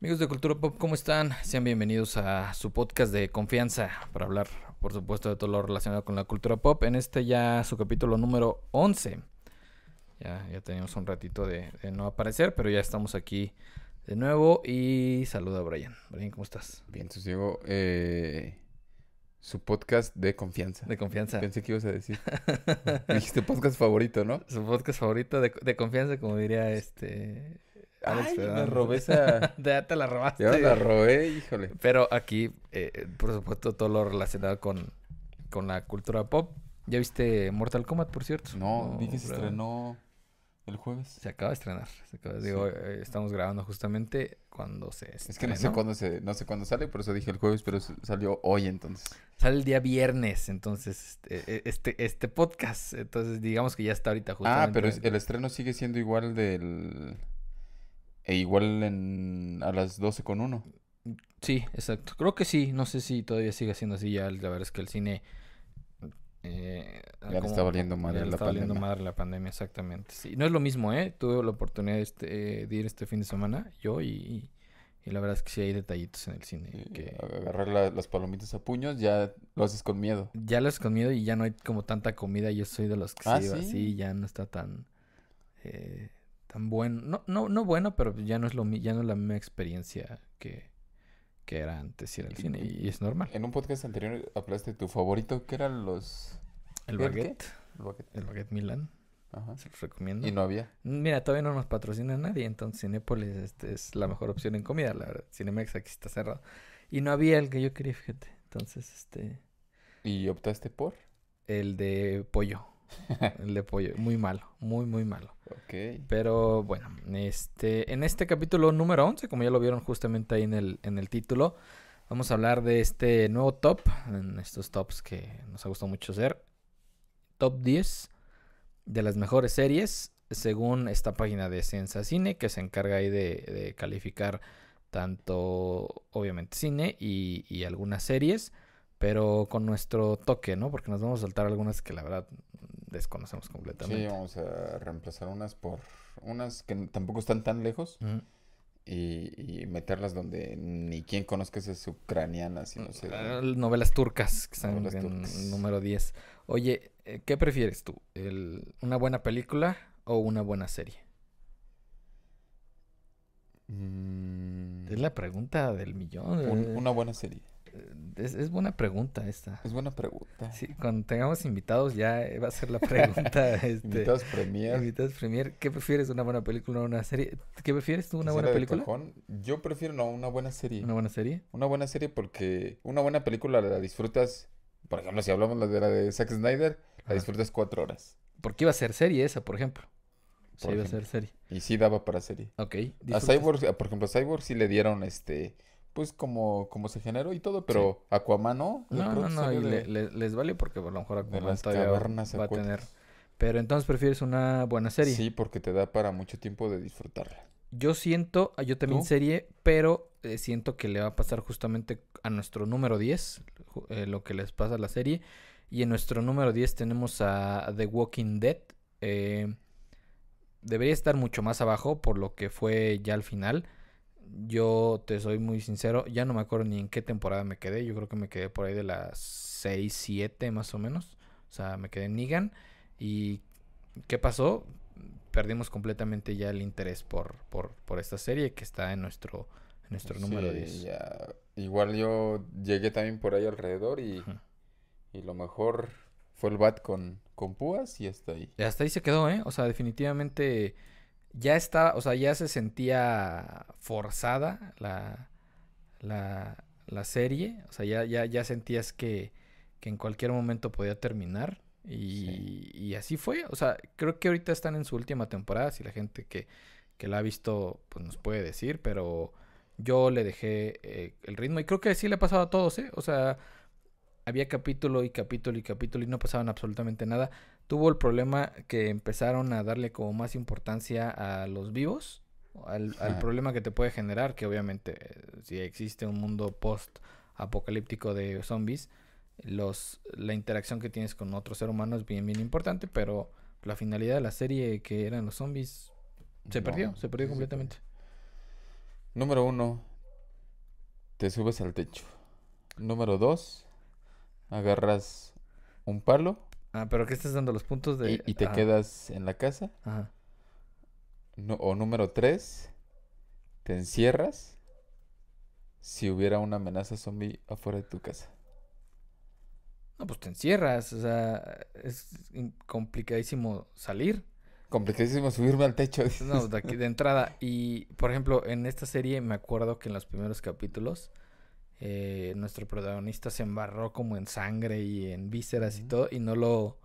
Amigos de Cultura Pop, ¿cómo están? Sean bienvenidos a su podcast de confianza para hablar, por supuesto, de todo lo relacionado con la cultura pop. En este ya su capítulo número 11. Ya, ya teníamos un ratito de, de no aparecer, pero ya estamos aquí de nuevo. Y saluda a Brian. Brian, ¿cómo estás? Bien, entonces Diego, eh, su podcast de confianza. De confianza. Pensé que ibas a decir. Dijiste podcast favorito, ¿no? Su podcast favorito de, de confianza, como diría este... Alex Ay, me robé esa. ya te la robaste. Ya me la robé, híjole. Pero aquí, eh, por supuesto, todo lo relacionado con, con la cultura pop. ¿Ya viste Mortal Kombat, por cierto? No, vi que se estrenó el jueves. Se acaba de estrenar. se acaba- Sí. Digo, eh, estamos grabando justamente cuando se Es que no sé estrenó. cuándo se, no sé cuándo sale, por eso dije el jueves, pero salió hoy entonces. Sale el día viernes, entonces, este, eh, este, este podcast. Entonces, digamos que ya está ahorita justamente. Ah, pero es- el estreno sigue siendo igual del. E igual en, a las 12 con 1. Sí, exacto. Creo que sí. No sé si todavía sigue siendo así. Ya la verdad es que el cine... eh, Ya le está valiendo madre la está valiendo pandemia. madre la pandemia, exactamente. Sí, no es lo mismo, ¿eh? Tuve la oportunidad de, este, de ir este fin de semana, yo, y, y, la verdad es que sí hay detallitos en el cine que Agarrar la- las palomitas a puños ya lo haces con miedo. ya las con miedo y ya no hay como tanta comida. Yo soy de los que Ah, ¿sí? así, ya no está tan... eh, tan bueno. No, no, no bueno, pero ya no es lo ya no es la misma experiencia que, que era antes ir al cine y es normal. En un podcast anterior hablaste de tu favorito, que eran los... El baguette, el baguette. el baguette Milan, Ajá. se los recomiendo. Y no había. Mira, todavía no nos patrocina nadie, entonces Cinépolis este, es la mejor opción en comida, la verdad. Cinemex aquí está cerrado. Y no había el que yo quería, fíjate. Entonces, este, ¿Y optaste por? el de pollo. El de pollo, muy malo, muy, muy malo. Ok. Pero bueno, este, en este capítulo número 11, como ya lo vieron justamente ahí en el, en el título, vamos a hablar de este nuevo top, en estos tops que nos ha gustado mucho hacer. Top 10 de las mejores series, según esta página de Sensa Cine, que se encarga ahí de, de calificar tanto, obviamente, cine y, y algunas series, pero con nuestro toque, ¿no? Porque nos vamos a saltar algunas que la verdad desconocemos Sí, completamente. vamos a reemplazar unas por unas que tampoco están tan lejos y, y meterlas donde ni quien conozca esas ucranianas y no sé. Ah, Novelas turcas, que están Novelas en turcas. número 10. Oye, eh, ¿qué prefieres tú? El- ¿Una buena película o una buena serie? Mm, Es la pregunta del millón. un- eh, una buena serie. Es, es buena pregunta esta. Es buena pregunta. Sí, cuando tengamos invitados ya eh, va a ser la pregunta. este, Invitados premier. invitados premier. ¿Qué prefieres, una buena película o una serie? ¿Qué prefieres tú, una buena película? cajón. Yo prefiero no, una buena serie. ¿Una buena serie? Una buena serie porque una buena película la disfrutas. Por ejemplo, si hablamos de la de Zack Snyder, la disfrutas cuatro horas. Porque iba a ser serie esa, por ejemplo. Sí, iba a ser serie. Y sí daba para serie. Ok. A Cyborg, por ejemplo, a Cyborg sí le dieron este, pues como, como se generó y todo, pero Aquaman no. No, no, no, y de- le- le- les vale porque a lo mejor de Aquaman las todavía cavernas va a tener. Pero entonces prefieres una buena serie. Sí, porque te da para mucho tiempo de disfrutarla. Yo siento, ah, yo también ¿Tú? serie, pero eh, siento que le va a pasar justamente a nuestro número 10, ju- eh, lo que les pasa a la serie. Y en nuestro número 10 tenemos a The Walking Dead. eh, debería estar mucho más abajo por lo que fue ya al final. Yo te soy muy sincero, ya no me acuerdo ni en qué temporada me quedé. Yo creo que me quedé por ahí de las 6, 7 más o menos. O sea, me quedé en Negan. ¿Y qué pasó? Perdimos completamente ya el interés por, por, por esta serie que está en nuestro, en nuestro número Sí, 10. ya. Igual yo llegué también por ahí alrededor y, y lo mejor fue el bat con, con púas y hasta ahí. Y hasta ahí se quedó, ¿eh? O sea, definitivamente ya estaba, o sea, ya se sentía forzada la, la, la serie. O sea, ya, ya, ya sentías que, que en cualquier momento podía terminar. Y, Sí. y así fue. O sea, creo que ahorita están en su última temporada. Si la gente que, que la ha visto, pues nos puede decir. Pero yo le dejé eh, el ritmo. Y creo que sí le ha pasado a todos, ¿eh? O sea, había capítulo y capítulo y capítulo y no pasaban absolutamente nada tuvo el problema que empezaron a darle como más importancia a los vivos, al, problema que te puede generar, que obviamente eh, si existe un mundo post apocalíptico de zombies, los la interacción que tienes con otro ser humano es bien bien importante, pero la finalidad de la serie que eran los zombies se No, perdió, se perdió sí, sí, completamente. Número uno, te subes al techo. Número dos, agarras un palo Ah, pero ¿qué estás dando los puntos de...? y, y te Ajá, quedas en la casa. Ajá. No- o número tres, te encierras si hubiera una amenaza zombie afuera de tu casa. No, pues te encierras, o sea, es complicadísimo salir. Complicadísimo subirme al techo. No, de aquí de entrada. Y, por ejemplo, en esta serie me acuerdo que en los primeros capítulos eh, nuestro protagonista se embarró como en sangre y en vísceras y todo y no lo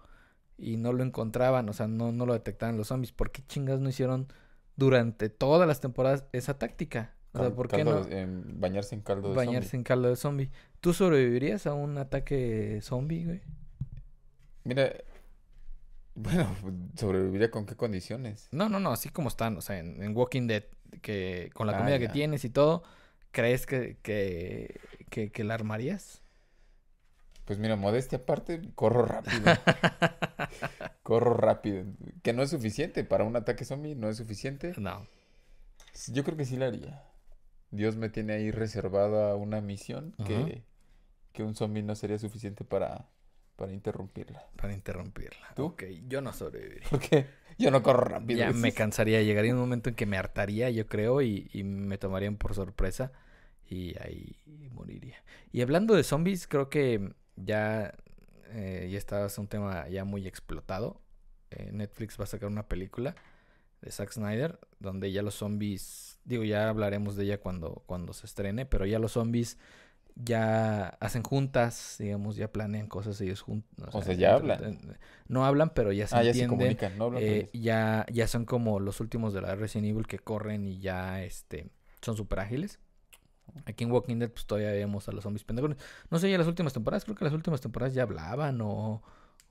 y no lo encontraban, o sea, no, no lo detectaban los zombies. ¿Por qué chingas no hicieron durante todas las temporadas esa táctica? O sea, ¿por qué no de- em, bañarse en caldo de bañarse zombie. en caldo de zombie? ¿Tú sobrevivirías a un ataque zombie, güey? Mira, bueno, sobreviviría con qué condiciones. No, no, no, así como están, o sea, en, en Walking Dead, que con la Ah, comida que tienes y todo, ¿crees que, que, que, que la armarías? Pues mira, modestia aparte, corro rápido. corro rápido. Que no es suficiente para un ataque zombie, no es suficiente. No. Yo creo que sí la haría. Dios me tiene ahí reservada una misión que, que un zombie no sería suficiente para, para interrumpirla. Para interrumpirla. ¿Tú? Ok, yo no sobreviviría. Porque yo no corro rápido. Ya me cansaría, llegaría un momento en que me hartaría, yo creo, y, y me tomarían por sorpresa y ahí moriría. Y hablando de zombies, creo que ya, eh, ya está es un tema ya muy explotado. Eh, Netflix va a sacar una película de Zack Snyder donde ya los zombies, digo, ya hablaremos de ella cuando, cuando se estrene, pero ya los zombies ya hacen juntas, digamos, ya planean cosas ellos juntos. O sea, ya hablan. No hablan, pero ya se Ah, ya se entienden. comunican, ¿no? Hablan Eh, ya, ya son como los últimos de la Resident Evil que corren y ya este, son súper ágiles. Aquí en Walking Dead pues todavía vemos a los zombies pendejos. No sé, ya las últimas temporadas, creo que las últimas temporadas ya hablaban o,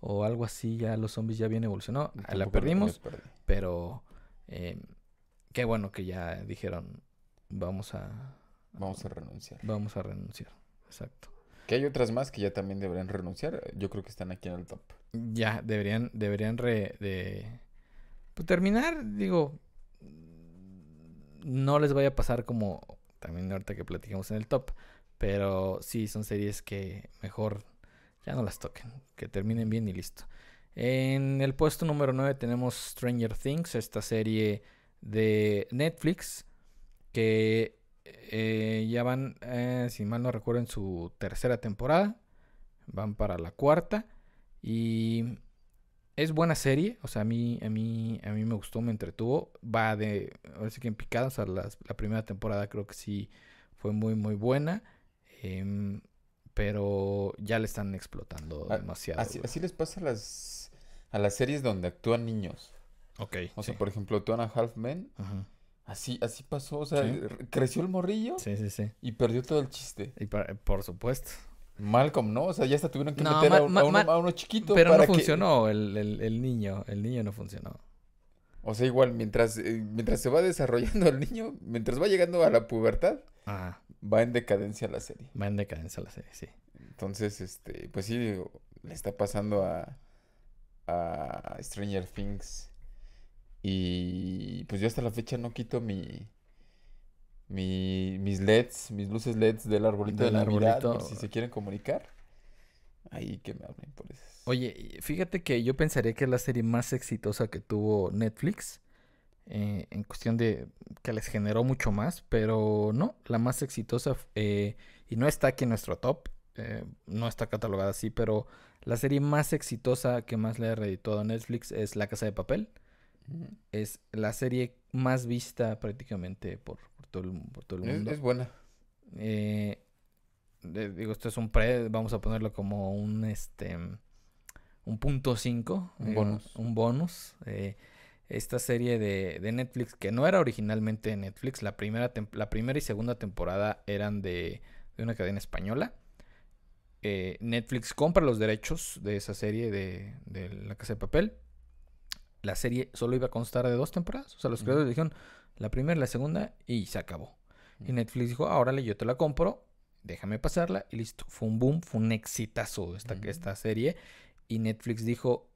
o algo así, ya los zombies ya bien evolucionó. Ah, La perdimos, pero eh, qué bueno que ya dijeron vamos a, Vamos a renunciar. vamos a renunciar. Exacto. Que hay otras más que ya también deberían renunciar. Yo creo que están aquí en el top. Ya, deberían, deberían re- de pues, terminar, digo, no les vaya a pasar como también ahorita que platicamos en el top, pero sí son series que mejor ya no las toquen, que terminen bien y listo. En el puesto número 9 tenemos Stranger Things, esta serie de Netflix que eh, ya van, eh, si mal no recuerdo, en su tercera temporada, van para la cuarta. Y es buena serie, o sea, a mí, a mí, a mí me gustó, me entretuvo. Va de, ahora sí que en picada, o sea, la primera temporada creo que sí fue muy, muy buena. em, pero ya le están explotando Ah, demasiado. Así, les pasa a las, a las series donde actúan niños. Ok, O sea, por ejemplo, Two and a Half Men. Ajá. Así, así pasó. O sea, Sí. creció el morrillo Sí, sí, sí. y perdió todo el chiste. Y por supuesto. Malcolm, ¿no? O sea, ya hasta tuvieron que No, meter a, un- a uno, ma- a uno chiquito Pero para no que- funcionó el, el- el niño. El niño no funcionó. O sea, igual, mientras, eh, mientras se va desarrollando el niño, mientras va llegando a la pubertad, Ajá. va en decadencia la serie. Va en decadencia la serie, sí. Entonces, este, pues sí, le está pasando a, a Stranger Things. Y pues yo hasta la fecha no quito mi, mi mis LEDs, mis luces LEDs del arbolito Del de Navidad, por arbolito. si se quieren comunicar. Ahí que me hablen por eso. Oye, fíjate que yo pensaría que es la serie más exitosa que tuvo Netflix. eh, en cuestión de que les generó mucho más, pero no, la más exitosa, eh, y no está aquí en nuestro top, eh, no está catalogada así, pero la serie más exitosa que más le ha reeditado a Netflix es La Casa de Papel. Es la serie más vista prácticamente por, por todo, el, por todo el Es, mundo. es buena. Eh, digo, esto es un pre, vamos a ponerlo como un este un punto 5, Un bonus. un bonus. eh, esta serie de, de Netflix, que no era originalmente de Netflix, la primera, la primera y segunda temporada eran de, de una cadena española. Eh, Netflix compra los derechos de esa serie de, de La Casa de Papel. La serie solo iba a constar de dos temporadas. O sea, los creadores dijeron la primera la segunda y se acabó. Y. Netflix dijo, ah, órale, yo te la compro, déjame pasarla y listo. Fue un boom, fue un exitazo esta, esta serie. Y Netflix dijo,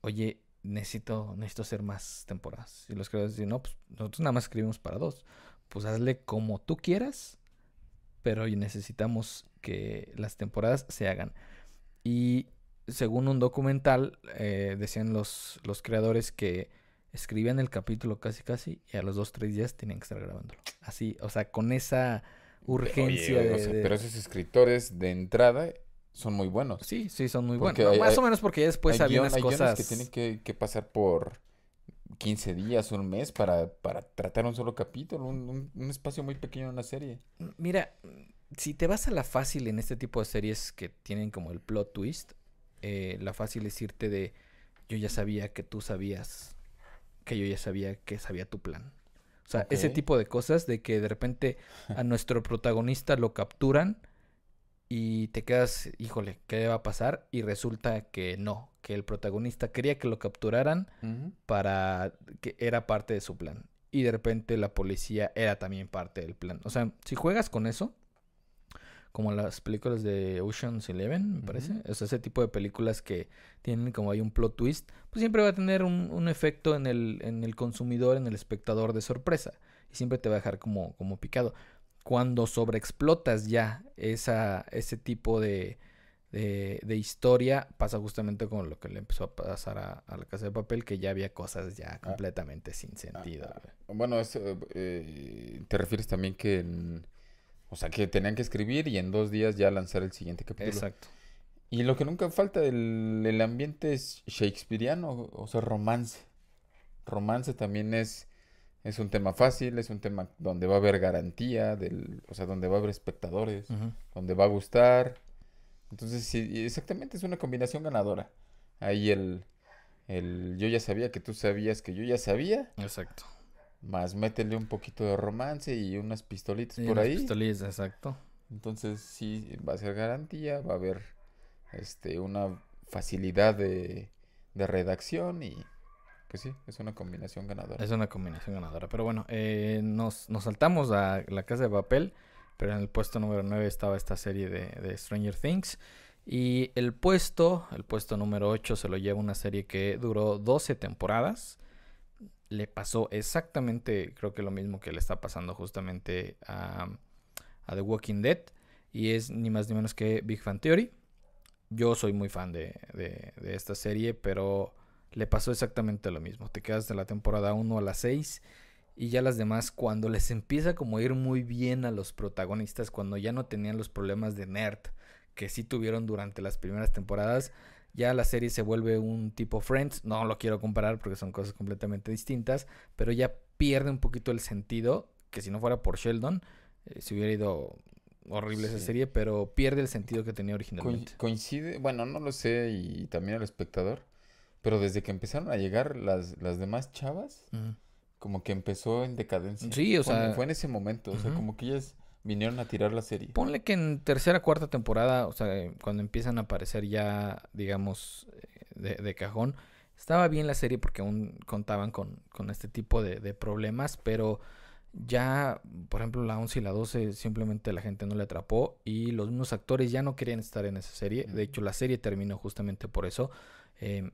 oye, necesito, necesito hacer más temporadas. Y los creadores dijeron, no, pues nosotros nada más escribimos para dos. Pues hazle como tú quieras, pero necesitamos que las temporadas se hagan. Y según un documental, eh, decían los, los creadores que escribían el capítulo casi casi y a los dos, tres días tenían que estar grabándolo. Así, o sea, con esa urgencia Oye, de, o sea, de- Pero esos escritores de entrada son muy buenos. Sí, sí, son muy Porque buenos. hay- Más o menos porque ya después había guion- unas cosas... que tienen que, que pasar por 15 días, un mes para, para tratar un solo capítulo, un, un- un espacio muy pequeño en una serie. Mira, si te vas a la fácil en este tipo de series que tienen como el plot twist, eh, la fácil es irte de yo ya sabía que tú sabías que yo ya sabía que sabía tu plan. O sea, ese tipo de cosas de que de repente a nuestro protagonista lo capturan y te quedas, híjole, ¿qué va a pasar? Y resulta que no, que el protagonista quería que lo capturaran para que era parte de su plan. Y de repente la policía era también parte del plan. O sea, si juegas con eso, como las películas de Ocean's Eleven, me parece. O sea, ese tipo de películas que tienen como hay un plot twist, pues siempre va a tener un, un efecto en el, en el consumidor, en el espectador de sorpresa. Y siempre te va a dejar como, como picado. Cuando sobreexplotas ya esa, ese tipo de, de, de historia, pasa justamente con lo que le empezó a pasar a, a la casa de papel, que ya había cosas ya completamente sin sentido. Ah. Bueno, eso, eh, te refieres también que, en- o sea, que tenían que escribir y en dos días ya lanzar el siguiente capítulo. Exacto. Y lo que nunca falta el, el ambiente es shakespeariano, o sea, romance. Romance también es, es un tema fácil, es un tema donde va a haber garantía, del, o sea, donde va a haber espectadores, donde va a gustar. Entonces, sí, exactamente es una combinación ganadora. Ahí el, el yo ya sabía que tú sabías que yo ya sabía, Exacto. Más métele un poquito de romance y unas pistolitas Sí, por las ahí. pistolillas, exacto. Entonces sí va a ser garantía, va a haber este una facilidad de, de redacción y pues sí, es una combinación ganadora. Es una combinación ganadora. Pero bueno, eh, nos, nos saltamos a la casa de papel. Pero en el puesto número 9 estaba esta serie de, de Stranger Things. Y el puesto, el puesto número 8 se lo lleva una serie que duró 12 temporadas. Le pasó exactamente, creo que lo mismo que le está pasando justamente a, a The Walking Dead. Y es ni más ni menos que Big Fan Theory. Yo soy muy fan de, de- de esta serie, pero le pasó exactamente lo mismo. Te quedas de la temporada 1 a la 6 y ya las demás, cuando les empieza como a ir muy bien a los protagonistas, cuando ya no tenían los problemas de nerd que sí tuvieron durante las primeras temporadas, ya la serie se vuelve un tipo Friends. No lo quiero comparar porque son cosas completamente distintas, pero ya pierde un poquito el sentido, que si no fuera por Sheldon, eh, se hubiera ido horrible esa serie, pero pierde el sentido que tenía originalmente. coincide, bueno, no lo sé y también el espectador, pero desde que empezaron a llegar las, las demás chavas, Ujú. como que empezó en decadencia. Sí, o sea, fue en ese momento, o sea, como que ellas vinieron a tirar la serie. Ponle que en tercera, cuarta temporada, o sea, eh, cuando empiezan a aparecer ya, digamos, eh, de, de cajón, estaba bien la serie porque aún contaban con, con este tipo de, problemas, pero ya, por ejemplo, la 11 y la 12 simplemente la gente no le atrapó y los mismos actores ya no querían estar en esa serie. De hecho, la serie terminó justamente por eso. Eh,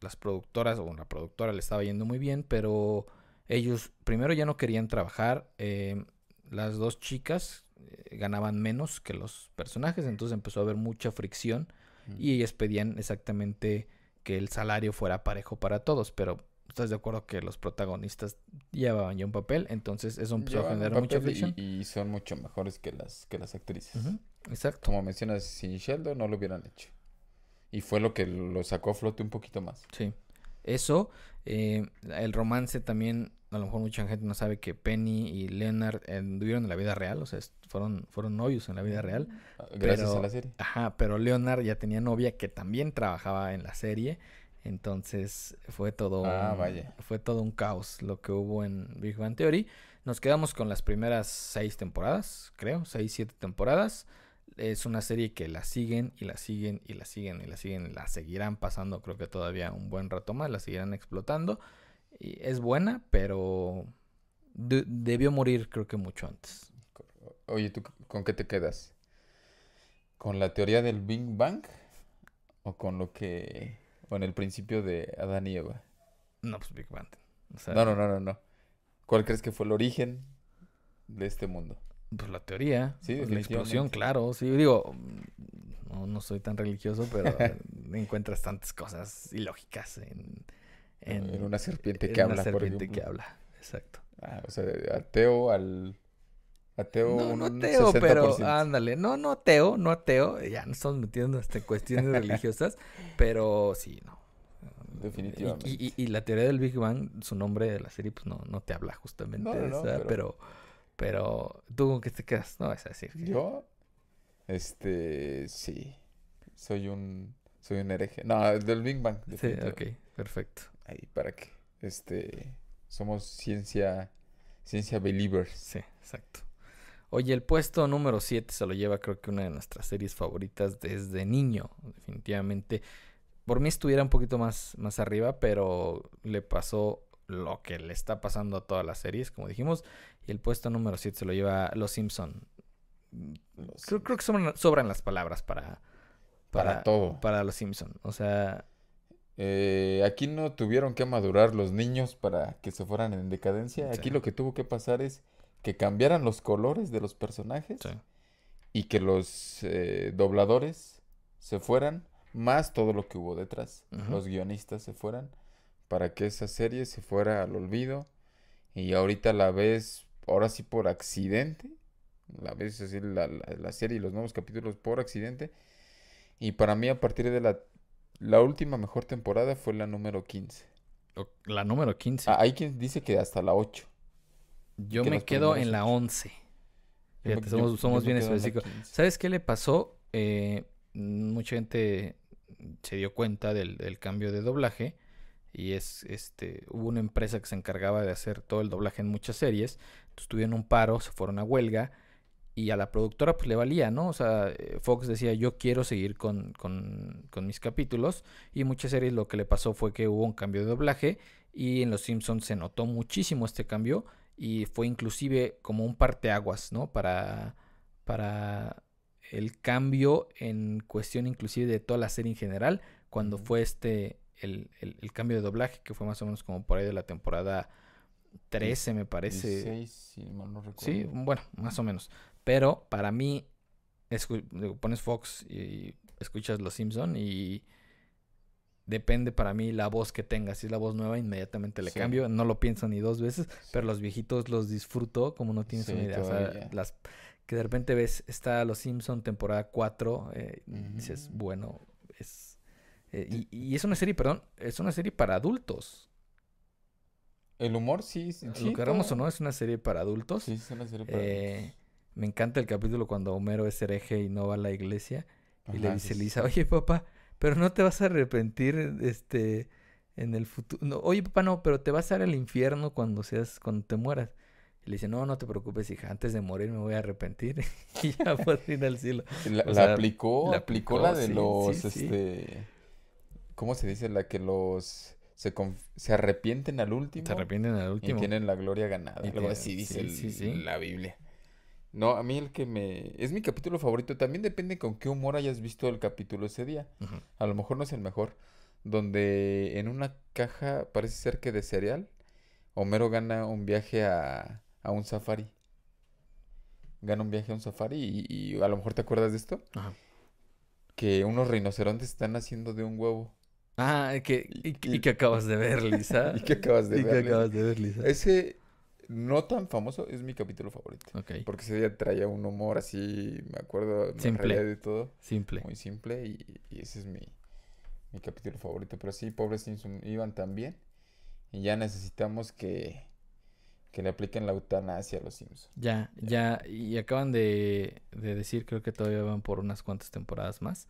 las productoras, o la productora le estaba yendo muy bien, pero ellos primero ya no querían trabajar. eh, las dos chicas eh, ganaban menos que los personajes, entonces empezó a haber mucha fricción Mm. y ellas pedían exactamente que el salario fuera parejo para todos, pero estás de acuerdo que los protagonistas llevaban ya un papel, entonces eso empezó a generar mucha y- fricción. Y, son mucho mejores que las, que las actrices. Exacto. Como mencionas, sin Sheldon no lo hubieran hecho. Y fue lo que lo sacó a flote un poquito más. Sí. Eso, eh, el romance también, a lo mejor mucha gente no sabe que Penny y Leonard anduvieron en la vida real, o sea, fueron, fueron novios en la vida real. Ah, Gracias Pero- a la serie. Ajá, pero Leonard ya tenía novia que también trabajaba en la serie, entonces fue todo, Ah, un- vaya. fue todo un caos lo que hubo en Big Bang Theory. Nos quedamos con las primeras seis temporadas, creo, seis, siete temporadas. Es una serie que la siguen y la siguen y la siguen y la siguen y la seguirán pasando, creo que todavía un buen rato más, la seguirán explotando. Y es buena, pero de- debió morir creo que mucho antes. Oye, ¿tú con qué te quedas? ¿Con la teoría del Big Bang? ¿O con lo que... o en el principio de Adán y Eva? No, pues Big Bang. O sea, No, no, no, no, no. ¿Cuál crees que fue el origen de este mundo? Pues la teoría. Sí, pues, la explosión, claro. Sí, digo, no, no soy tan religioso, pero encuentras tantas cosas ilógicas en... En, una serpiente en que una habla, por serpiente que habla, exacto. Ah, o sea, ateo al... Ateo No, no ateo, 60%. pero ándale. No, no ateo, no ateo. Ya nos estamos metiendo hasta en cuestiones religiosas, pero sí, no. Definitivamente. Y, y- y la teoría del Big Bang, su nombre de la serie, pues no, no te habla justamente no, de no, esa, pero- pero... pero... ¿tú con qué te quedas? No vas a decir. que- Yo, este, sí, soy un, soy un hereje. No, del Big Bang. Sí, ok, perfecto. Ahí, ¿para qué? Este, somos ciencia, ciencia believers. Sí, exacto. Oye, el puesto número 7 se lo lleva creo que una de nuestras series favoritas desde niño, definitivamente. Por mí estuviera un poquito más, más arriba, pero le pasó lo que le está pasando a todas las series, como dijimos. Y el puesto número 7 se lo lleva Los Simpson. Los Creo, creo que sobran, sobran las palabras para, Para todo. Para Los Simpson. O sea, Eh, aquí no tuvieron que madurar los niños para que se fueran en decadencia. Aquí lo que tuvo que pasar es que cambiaran los colores de los personajes sí. y que los eh, dobladores se fueran, más todo lo que hubo detrás. Los guionistas se fueran para que esa serie se fuera al olvido. Y ahorita la ves, ahora sí por accidente, la ves así la, la- la serie y los nuevos capítulos por accidente. Y para mí a partir de la, la última mejor temporada fue la número 15. O- La número 15. Ah, hay quien dice que hasta la 8. Yo que me quedo en la ocho. 11. Yo me- Fíjate, yo- somos, somos bien específicos. 15. ¿Sabes qué le pasó? Eh, mucha gente se dio cuenta del, del cambio de doblaje y es este hubo una empresa que se encargaba de hacer todo el doblaje en muchas series. Entonces tuvieron un paro, se fueron a huelga y a la productora pues le valía, ¿no? O sea, eh, Fox decía yo quiero seguir con, con, con mis capítulos y muchas series lo que le pasó fue que hubo un cambio de doblaje y en Los Simpsons se notó muchísimo este cambio y fue inclusive como un parteaguas, ¿no? Para, para el cambio en cuestión inclusive de toda la serie en general, cuando fue este, el, el- el cambio de doblaje, que fue más o menos como por ahí de la temporada 13, me parece. 16, si mal no recuerdo. Sí, bueno, más o menos. Pero para mí, digo, pones Fox y escuchas Los Simpson y depende para mí la voz que tengas. Si es la voz nueva, inmediatamente le Sí. cambio. No lo pienso ni dos veces, pero los viejitos los disfruto como no tienes Sí, una idea. O sea, las que de repente ves, está Los Simpson temporada 4, eh, y dices, bueno, es... eh, y, y es una serie, perdón, es una serie para adultos. El humor sí, sí. Lo queramos o no, es una serie para adultos. Sí, es una serie para Eh, adultos. me encanta el capítulo cuando Homero es hereje y no va a la iglesia y le dice sí, Lisa, oye papá, pero no te vas a arrepentir este en el futuro. No, oye papá, no, pero te vas a ir al infierno cuando seas, cuando te mueras. Y le dice, no, no te preocupes, hija, antes de morir me voy a arrepentir y ya puedo ir al cielo. La, o la sea, aplicó, la aplicó, la de sí, los, sí. este, ¿cómo se dice? La que los se, se arrepienten al último Se arrepienten al y último. tienen la gloria ganada. Y Algo así dice sí, el- sí, sí. la Biblia. No, a mí el que me... Es mi capítulo favorito. También depende con qué humor hayas visto el capítulo ese día. A lo mejor no es el mejor. Donde en una caja, parece ser que de cereal, Homero gana un viaje a, a un safari. Gana un viaje a un safari y, y a lo mejor te acuerdas de esto. Ajá. Que unos rinocerontes están haciendo de un huevo. Ah, que, y, Y- y que acabas de ver, Lisa. ¿Y qué acabas de Y que acabas de ver, Lisa. Ese no tan famoso es mi capítulo favorito. Ok, Porque ese día traía un humor así, me acuerdo, me Simple. reía de todo. simple. Muy simple y, y ese es mi, mi capítulo favorito. Pero sí, pobres Simpson iban tan bien. Y ya necesitamos que, que le apliquen la eutanasia a los Simpsons. Ya, ya, y acaban de, de decir, creo que todavía van por unas cuantas temporadas más.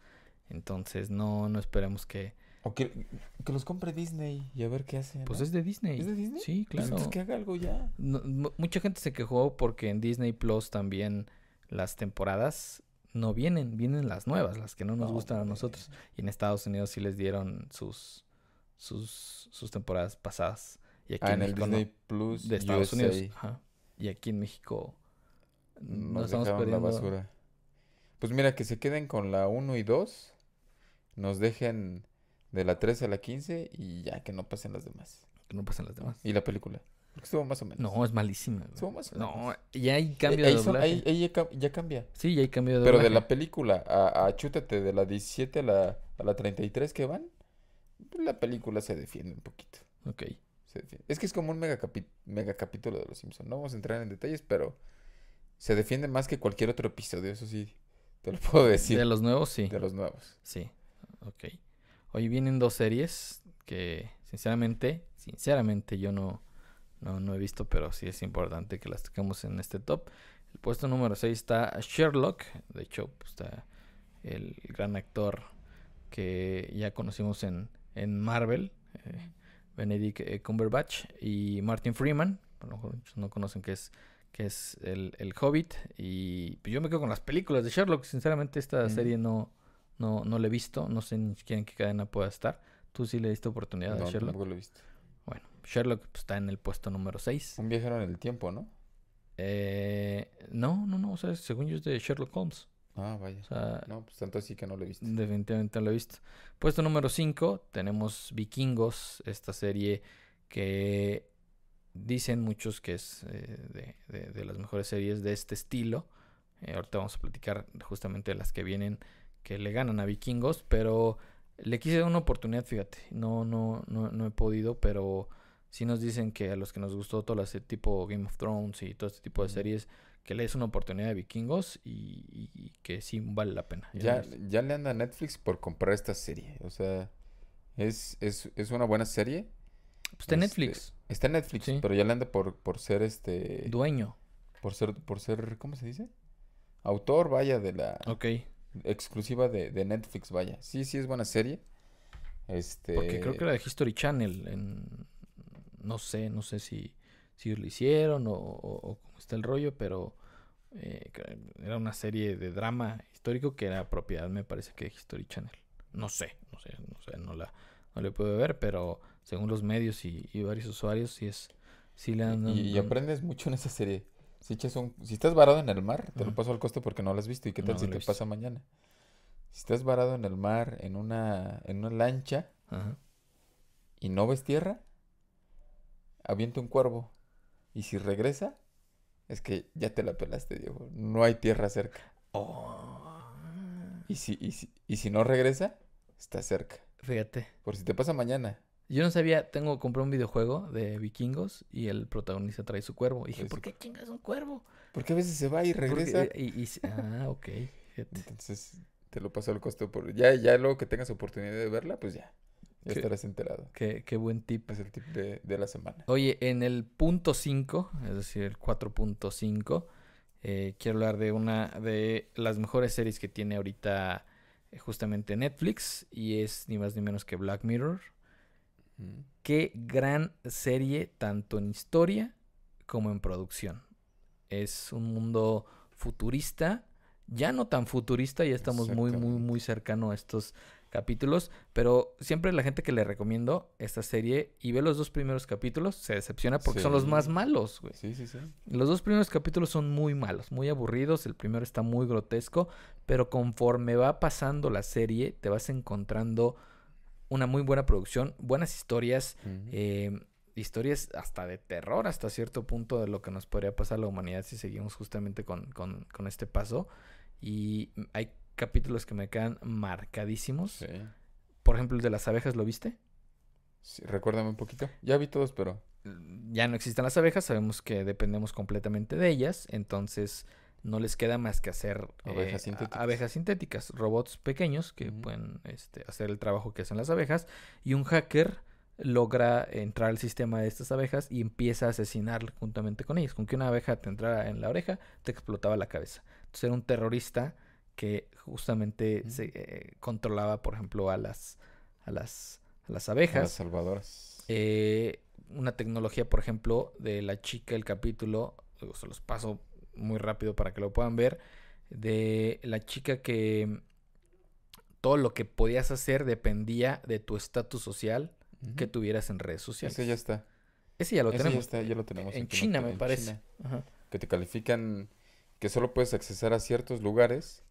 Entonces, no, no esperemos que... O que, que los compre Disney y a ver qué hacen. Pues ¿no? es de Disney. ¿Es de Disney? Sí, Pues claro. entonces que haga algo ya. No- mucha gente se quejó porque en Disney Plus también las temporadas no vienen, vienen las nuevas, las que no nos No, gustan a nosotros. Y en Estados Unidos sí les dieron sus, sus, sus temporadas pasadas. Y aquí Ah, en el México. Disney Plus de Estados Unidos. Ajá. Y aquí en México nos Nos estamos dejaron la perdiendo. basura. Pues mira, que se queden con la 1 y 2. Nos dejen de la 3 a la 15 y ya que no pasen las demás. Que no pasan las demás. Y la película. Porque estuvo más o menos. No, es malísima. güey. Estuvo más o menos. No, ya hay cambio Eh, de ahí, son- doblaje. ahí- ahí ya, cam- ya cambia. Sí, ya hay cambio de Pero de la película a, a Chútate de la 17 a la, a la 33 que van, la película se defiende un poquito. Ok. se defiende. Es que es como un mega, capi- mega capítulo de Los Simpsons. No vamos a entrar en detalles, pero se defiende más que cualquier otro episodio. Eso sí, te lo puedo decir. De los nuevos, sí. De los nuevos. Sí. Ok. Hoy vienen dos series que, sinceramente, sinceramente yo no, no, no he visto, pero sí es importante que las toquemos en este top. El puesto número 6 está Sherlock. De hecho, pues, está el gran actor que ya conocimos en, en Marvel, eh, Benedict Cumberbatch y Martin Freeman. A lo mejor muchos no conocen que es, que es el, el Hobbit. Y pues, yo me quedo con las películas de Sherlock. Sinceramente, esta serie no, no, no la he visto. No sé ni siquiera en qué cadena pueda estar. ¿Tú sí le diste oportunidad No, a Sherlock? tampoco lo he visto. Bueno, Sherlock pues, está en el puesto número 6. Un viajero en el tiempo, ¿no? Eh, no, no, no. O sea, según yo es de Sherlock Holmes. Ah, vaya. O sea, No, pues tanto así que no lo he visto. Definitivamente no lo he visto. Puesto número 5, tenemos Vikingos, esta serie que dicen muchos que es eh, de, de- de las mejores series de este estilo. Eh, ahorita vamos a platicar justamente de las que vienen que le ganan a Vikingos, pero le quise dar una oportunidad, fíjate. No, no, no, no he podido, pero sí nos dicen que a los que nos gustó todo ese tipo Game of Thrones y todo este tipo de series, que le des una oportunidad de Vikingos y, que sí vale la pena. Ya, ya le anda a Netflix por comprar esta serie. O sea, es, es, es una buena serie. Pues está en Este, Netflix, Está en Netflix, Sí. pero ya le anda por, por ser este. dueño. Por ser, por ser, ¿cómo se dice? Autor, vaya, de la Ok, exclusiva de, de Netflix, vaya. Sí, sí es buena serie. Este. porque creo que era de History Channel. En, no sé, no sé si, si lo hicieron o, o- o cómo está el rollo, pero eh, era una serie de drama histórico que era propiedad, me parece que de History Channel. No sé, no sé, no sé, no la, no la pude ver, pero según los medios y, y varios usuarios, sí es, sí le andan. Y, y aprendes mucho en esa serie. Si, echas un- si estás varado en el mar, te lo paso al costo porque no lo has visto. ¿Y qué tal no si te visto. pasa mañana? Si estás varado en el mar, en una, en una lancha, y no ves tierra, avienta un cuervo. Y si regresa, es que ya te la pelaste, Diego. No hay tierra cerca. Oh. Y si, y si, y si no regresa, está cerca. Fíjate. Por si te pasa mañana. Yo no sabía, tengo, compré un videojuego de vikingos y el protagonista trae su cuervo. Y dije, Trae ¿por qué chingas un cuervo? Porque a veces se va y Porque- regresa. y- y- ah, ok. Entonces te lo paso al costo. Por... Ya, ya luego que tengas oportunidad de verla, pues ya. Ya ¿Qué? estarás enterado. Qué, qué buen tip. Es el tip de, de la semana. Oye, en el punto 5, es decir, el 4.5, eh, quiero hablar de una de las mejores series que tiene ahorita eh, justamente Netflix y es ni más ni menos que Black Mirror. Mm. Qué gran serie, tanto en historia como en producción. Es un mundo futurista, ya no tan futurista, ya estamos muy, muy, muy cercano a estos capítulos, pero siempre la gente que le recomiendo esta serie y ve los dos primeros capítulos se decepciona porque son los más malos, güey. Sí, sí, sí. Los dos primeros capítulos son muy malos, muy aburridos. El primero está muy grotesco, pero conforme va pasando la serie, te vas encontrando una muy buena producción, buenas historias, eh, historias hasta de terror, hasta cierto punto de lo que nos podría pasar a la humanidad si seguimos justamente con, con- con este paso. Y hay capítulos que me quedan marcadísimos. Sí. Por ejemplo, el de las abejas, ¿lo viste? Sí, Recuérdame un poquito. Ya vi todos, pero. ya no existen las abejas, sabemos que dependemos completamente de ellas, entonces no les queda más que hacer Abejas eh, a- sintéticas. abejas sintéticas, robots pequeños que pueden este, hacer el trabajo que hacen las abejas y un hacker logra entrar al sistema de estas abejas y empieza a asesinar juntamente con ellas. Con que una abeja te entrara en la oreja, te explotaba la cabeza. Entonces era un terrorista que justamente se, eh, controlaba, por ejemplo, a las, a las, a las a abejas. Las salvadoras. Eh, una tecnología, por ejemplo, de la chica, el capítulo, se los paso muy rápido para que lo puedan ver, de la chica que todo lo que podías hacer dependía de tu estatus social que tuvieras en redes sociales. Ese ya está. Ese ya lo Ese ya tenemos. está, ya lo tenemos. en China, me en parece. China, Ajá. que te califican que solo puedes accesar a ciertos lugares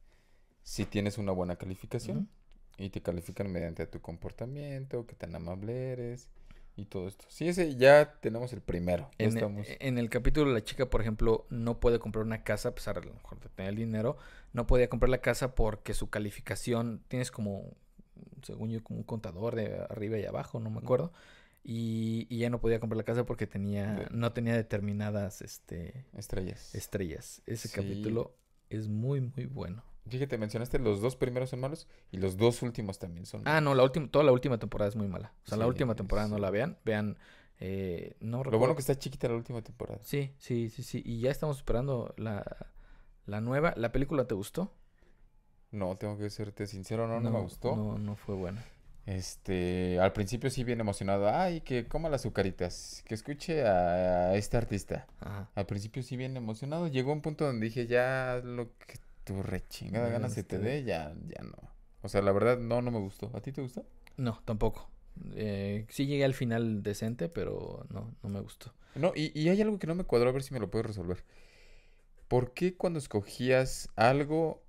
si tienes una buena calificación. Y te califican mediante tu comportamiento, qué tan amable eres, y todo esto. Sí, ese ya tenemos el primero. En, e- estamos. en el capítulo la chica, por ejemplo, no puede comprar una casa, a pesar a lo mejor de tener el dinero, no podía comprar la casa porque su calificación, tienes como, según yo, como un contador de arriba y abajo, no me acuerdo, y, y ya no podía comprar la casa porque tenía, De- no tenía determinadas este, Estrellas. estrellas. Ese Sí. capítulo es muy, muy bueno. Fíjate, mencionaste los dos primeros son malos y los dos últimos también son Ah, no, la última, toda la última temporada es muy mala. O sea, la última temporada no la vean. Vean, eh, no Lo recuerdo. bueno que está chiquita la última temporada. Sí, sí, sí, sí. Y ya estamos esperando la, la nueva. ¿La película te gustó? No, tengo que serte sincero, no, no, me gustó. No, no fue buena. Este, al principio sí bien emocionado. Ay, que coma las azucaritas, que escuche a, a este artista. Ajá. Al principio sí bien emocionado. Llegó un punto donde dije, ya lo que tu rechingada Ya ganas se te te dé, ya, ya no. O sea, la verdad, no, no me gustó. ¿A ti te gustó? No, tampoco. Eh, sí llegué al final decente, pero no, no me gustó. No, y, y hay algo que no me cuadró, a ver si me lo puedes resolver. ¿Por qué cuando escogías algo,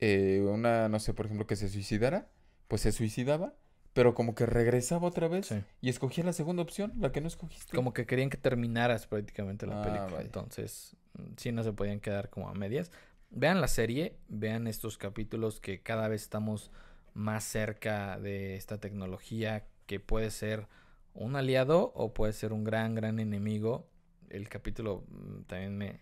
eh, una, no sé, por ejemplo, que se suicidara, pues se suicidaba, pero como que regresaba otra vez Sí. y escogía la segunda opción, la que no escogiste? Como que querían que terminaras prácticamente la Ah, película. vaya. Entonces, mm, sí no se podían quedar como a medias. Vean la serie, vean estos capítulos que cada vez estamos más cerca de esta tecnología que puede ser un aliado o puede ser un gran, gran enemigo. El capítulo mm, también me,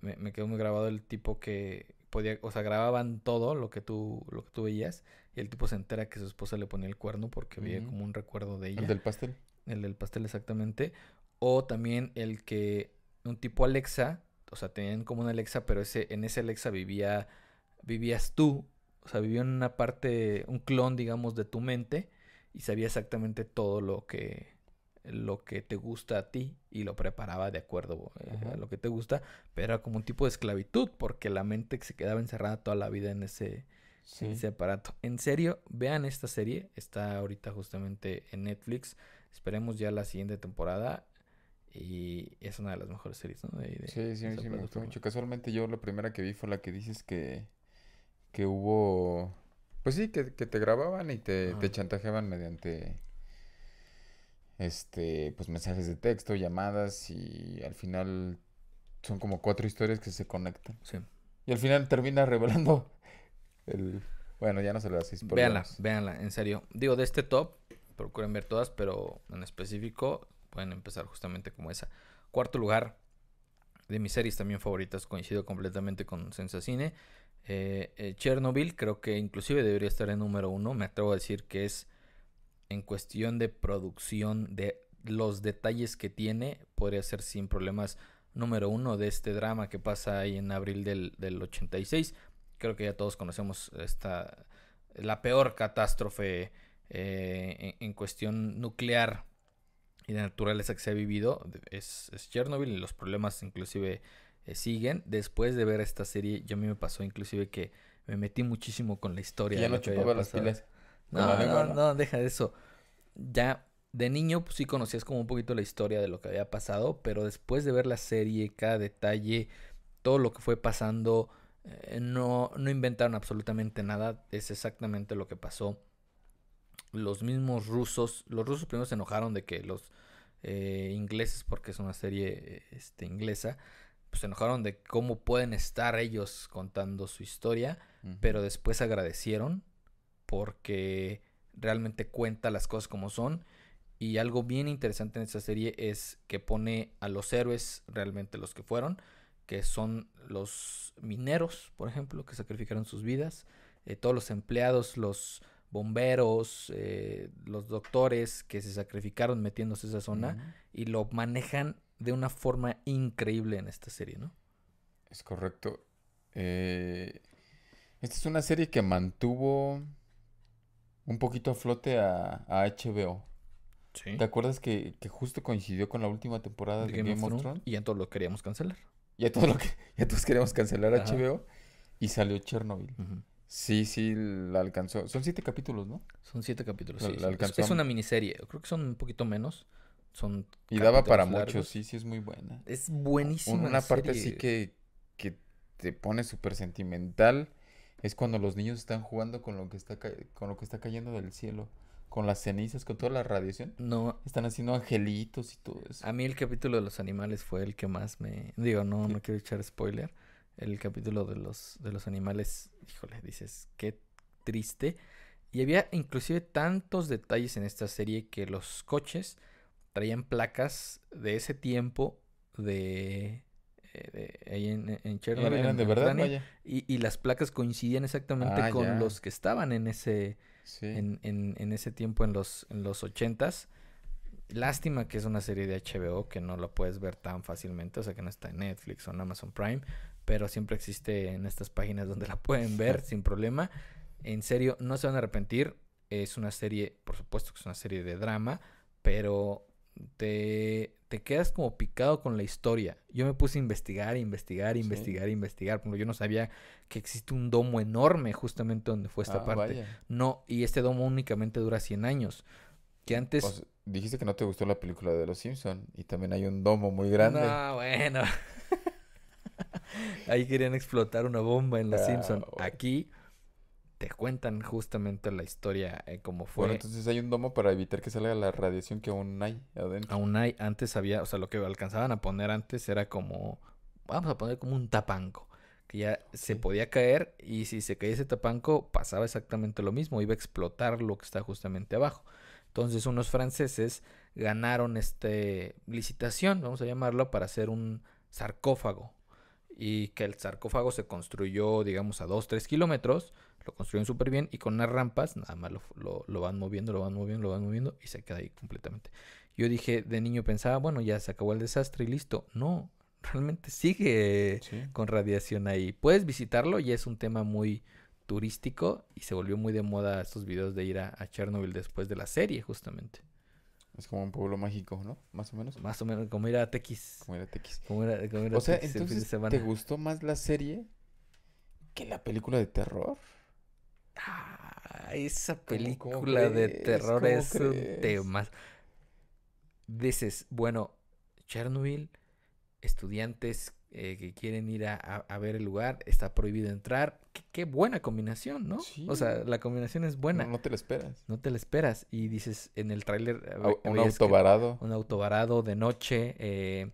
me, me quedó muy grabado el tipo que podía, o sea, grababan todo lo que tú, lo que tú veías y el tipo se entera que su esposa le ponía el cuerno porque veía como un recuerdo de ella. El del pastel. El del pastel exactamente. O también el que un tipo Alexa, o sea, tenían como una Alexa, pero ese, en ese Alexa vivía, vivías tú. O sea, vivía en una parte, un clon, digamos, de tu mente y sabía exactamente todo lo que, lo que te gusta a ti y lo preparaba de acuerdo eh, a lo que te gusta, pero era como un tipo de esclavitud porque la mente se quedaba encerrada toda la vida en ese, Sí. ese aparato. En serio, vean esta serie. Está ahorita justamente en Netflix. Esperemos ya la siguiente temporada. Y es una de las mejores series, ¿no? De- de Sí, sí, sí, me gustó mucho. Casualmente yo la primera que vi fue la que dices que, que hubo, pues sí, que, que te grababan y te, te chantajeaban mediante, este, pues mensajes de texto, llamadas y al final son como cuatro historias que se conectan. Sí. Y al final termina revelando el, bueno, ya no se lo haces Véanla, véanla, en serio. Digo, de este top, procuren ver todas, pero en específico pueden empezar justamente como esa. Cuarto lugar de mis series también favoritas, coincido completamente con Sensacine. Eh, eh, Chernobyl creo que inclusive debería estar en número uno. Me atrevo a decir que es en cuestión de producción, de los detalles que tiene, podría ser sin problemas número uno de este drama que pasa ahí en abril del, del 86. Creo que ya todos conocemos esta, la peor catástrofe eh, en, en cuestión nuclear y de naturaleza que se ha vivido es, es Chernobyl y los problemas inclusive eh, siguen. Después de ver esta serie, yo a mí me pasó inclusive que me metí muchísimo con la historia. Ya no chupaba las pilas. No, la lengua, no, no, deja de eso. Ya de niño pues, sí conocías como un poquito la historia de lo que había pasado, pero después de ver la serie, cada detalle, todo lo que fue pasando, eh, no, no inventaron absolutamente nada. Es exactamente lo que pasó. Los mismos rusos, los rusos primero se enojaron de que los eh, ingleses, porque es una serie eh, este, inglesa, pues se enojaron de cómo pueden estar ellos contando su historia pero después agradecieron porque realmente cuenta las cosas como son. Y algo bien interesante en esta serie es que pone a los héroes realmente los que fueron, que son los mineros, por ejemplo, que sacrificaron sus vidas, eh, todos los empleados, los bomberos, eh, los doctores que se sacrificaron metiéndose a esa zona y lo manejan de una forma increíble en esta serie, ¿no? Es correcto. Eh, esta es una serie que mantuvo un poquito a flote a, a HBO. Sí. ¿Te acuerdas que, que justo coincidió con la última temporada de, Game, of Thrones? Y ya todos lo queríamos cancelar. Lo que ya todos queríamos cancelar Ajá. HBO y salió Chernobyl. Ujú. Sí, sí, la alcanzó. Son siete capítulos, ¿no? Son siete capítulos. La- sí, la sí. Es- alcanzó Es, una miniserie. Creo que son un poquito menos. Son Y daba para capítulos mucho, largos. sí, sí es muy buena. Es buenísima. Una parte así serie. que, que te pone súper sentimental es cuando los niños están jugando con lo que está con lo que está cayendo del cielo. con las cenizas, con toda la radiación. No, Están haciendo angelitos y todo eso. a mí el capítulo de los animales fue el que más me... Digo, no, Sí. no quiero echar spoiler. El capítulo de los, de los animales, híjole, dices, qué triste. Y había inclusive tantos detalles en esta serie que los coches traían placas de ese tiempo de... eh, de- ahí en, en Chernobyl, Eran, en- de verdad, vaya. Y, y las placas coincidían exactamente Ah, con ya. los que estaban en ese, Sí. en, en, en ese tiempo, en los, en los 80s. Lástima que es una serie de HBO que no la puedes ver tan fácilmente, o sea que no está en Netflix o en Amazon Prime, pero siempre existe en estas páginas donde la pueden ver sin problema. En serio, no se van a arrepentir. Es una serie, por supuesto que es una serie de drama, pero te, te quedas como picado con la historia. Yo me puse a investigar, investigar, Sí. investigar, investigar, porque yo no sabía que existe un domo enorme justamente donde fue esta Ah, parte. vaya. No, y este domo únicamente dura 100 años. Que antes... Sea, dijiste que no te gustó la película de Los Simpson y también hay un domo muy grande. No, bueno. Ahí querían explotar una bomba en Los Ah, Simpson. bueno. Aquí te cuentan justamente la historia eh, como fue. Bueno, entonces hay un domo para evitar que salga la radiación que aún hay adentro. Aún hay, antes había, o sea, lo que alcanzaban a poner antes era como, vamos a poner como un tapanco, que ya se podía caer y si se caía ese tapanco pasaba exactamente lo mismo, iba a explotar lo que está justamente abajo. Entonces unos franceses ganaron este licitación, vamos a llamarlo, para hacer un sarcófago y que el sarcófago se construyó, digamos, a 2, 3 kilómetros, lo construyeron súper bien y con unas rampas, nada más lo, lo- lo van moviendo, lo van moviendo, lo van moviendo y se queda ahí completamente. Yo dije, de niño pensaba, bueno, ya se acabó el desastre y listo. No, realmente sigue Sí. con radiación ahí. Puedes visitarlo y es un tema muy turístico y se volvió muy de moda estos videos de ir a, a Chernobyl después de la serie, justamente. Es como un pueblo mágico, ¿no? Más o menos. Más o menos como ir a Tequis. Como era Tequis. Como ir a, como ir a O sea, Tequis el fin de entonces, semana. ¿te gustó más la serie que la película de terror? Ah, esa ¿Cómo- película cómo de crees? terror ¿Cómo es un crees? tema. Dices, bueno, Chernobyl, estudiantes eh, que quieren ir a, a- a ver el lugar, está prohibido entrar. Qué, qué buena combinación, ¿no? Sí. O sea, la combinación es buena. No, no te la esperas. No te la esperas. Y dices, en el tráiler... un auto varado. un auto varado de noche. eh,